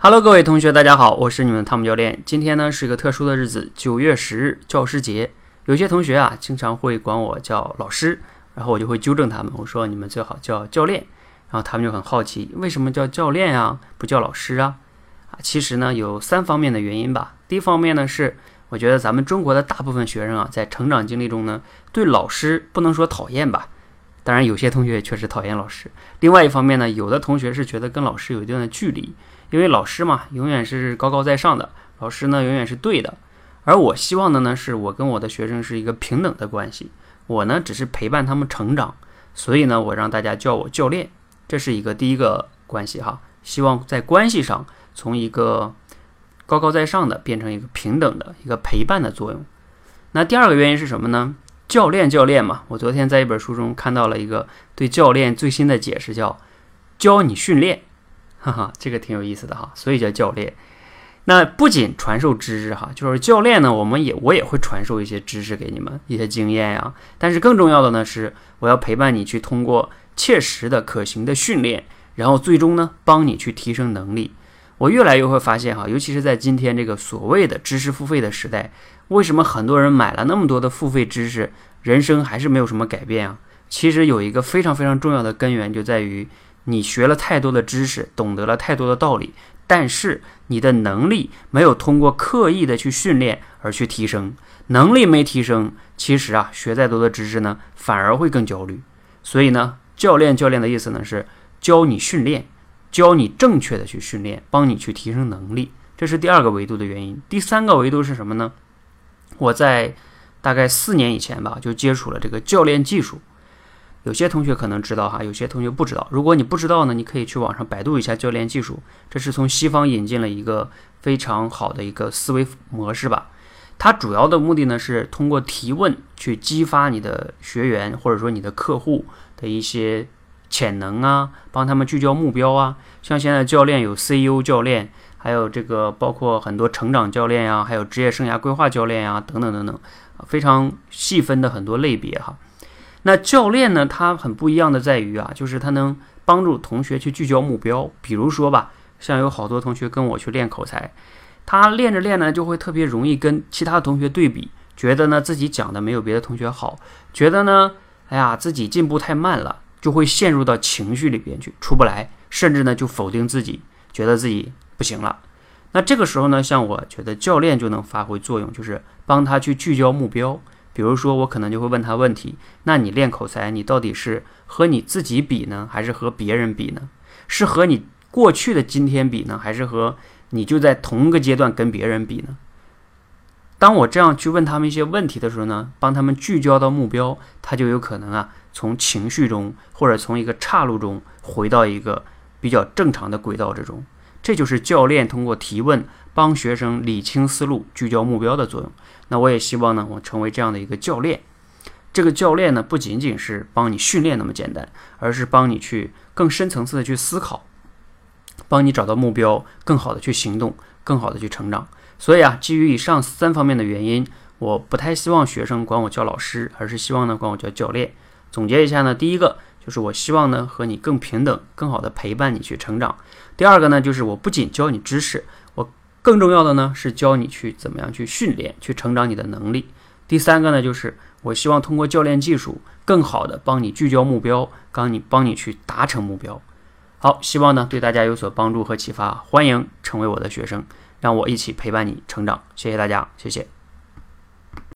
Hello，各位同学，大家好，我是你们的汤姆教练。今天呢是一个特殊的日子，九月十日，教师节。有些同学啊，经常会管我叫老师，然后我就会纠正他们，我说你们最好叫教练。然后他们就很好奇，为什么叫教练啊，不叫老师啊？啊，其实呢有三方面的原因吧。第一方面呢是，我觉得咱们中国的大部分学生啊，在成长经历中呢，对老师不能说讨厌吧。当然，有些同学确实讨厌老师。另外一方面呢，有的同学是觉得跟老师有一定的距离，因为老师嘛，永远是高高在上的，老师呢永远是对的。而我希望的呢，是我跟我的学生是一个平等的关系，我呢只是陪伴他们成长，所以呢，我让大家叫我教练，这是一个第一个关系哈。希望在关系上从一个高高在上的变成一个平等的一个陪伴的作用。那第二个原因是什么呢？教练，教练嘛，我昨天在一本书中看到了一个对教练最新的解释，叫教你训练，哈哈，这个挺有意思的哈，所以叫教练。那不仅传授知识哈，就是教练呢，我们也我也会传授一些知识给你们，一些经验呀。但是更重要的呢是，我要陪伴你去通过切实的可行的训练，然后最终呢帮你去提升能力。我越来越会发现哈，尤其是在今天这个所谓的知识付费的时代。为什么很多人买了那么多的付费知识，人生还是没有什么改变啊？其实有一个非常非常重要的根源，就在于你学了太多的知识，懂得了太多的道理，但是你的能力没有通过刻意的去训练而去提升，能力没提升，其实啊，学再多的知识呢，反而会更焦虑。所以呢，教练教练的意思呢是教你训练，教你正确的去训练，帮你去提升能力，这是第二个维度的原因。第三个维度是什么呢？我在大概四年以前吧，就接触了这个教练技术。有些同学可能知道哈，有些同学不知道。如果你不知道呢，你可以去网上百度一下教练技术。这是从西方引进了一个非常好的一个思维模式吧。它主要的目的呢，是通过提问去激发你的学员或者说你的客户的一些潜能啊，帮他们聚焦目标啊。像现在教练有 CEO 教练。还有这个包括很多成长教练呀，还有职业生涯规划教练呀，等等等等，非常细分的很多类别哈。那教练呢，他很不一样的在于啊，就是他能帮助同学去聚焦目标。比如说吧，像有好多同学跟我去练口才，他练着练呢，就会特别容易跟其他同学对比，觉得呢自己讲的没有别的同学好，觉得呢，哎呀自己进步太慢了，就会陷入到情绪里边去出不来，甚至呢就否定自己，觉得自己。不行了，那这个时候呢，像我觉得教练就能发挥作用，就是帮他去聚焦目标。比如说，我可能就会问他问题：那你练口才，你到底是和你自己比呢，还是和别人比呢？是和你过去的今天比呢，还是和你就在同一个阶段跟别人比呢？当我这样去问他们一些问题的时候呢，帮他们聚焦到目标，他就有可能啊，从情绪中或者从一个岔路中回到一个比较正常的轨道之中。这就是教练通过提问帮学生理清思路、聚焦目标的作用。那我也希望呢，我成为这样的一个教练。这个教练呢，不仅仅是帮你训练那么简单，而是帮你去更深层次的去思考，帮你找到目标，更好的去行动，更好的去成长。所以啊，基于以上三方面的原因，我不太希望学生管我叫老师，而是希望呢管我叫教练。总结一下呢，第一个。就是我希望呢和你更平等，更好的陪伴你去成长。第二个呢，就是我不仅教你知识，更重要的呢是教你去怎么样去训练，去成长你的能力。第三个呢，就是我希望通过教练技术，更好的帮你聚焦目标，帮你帮你去达成目标。好，希望呢对大家有所帮助和启发。欢迎成为我的学生，让我一起陪伴你成长。谢谢大家，谢谢。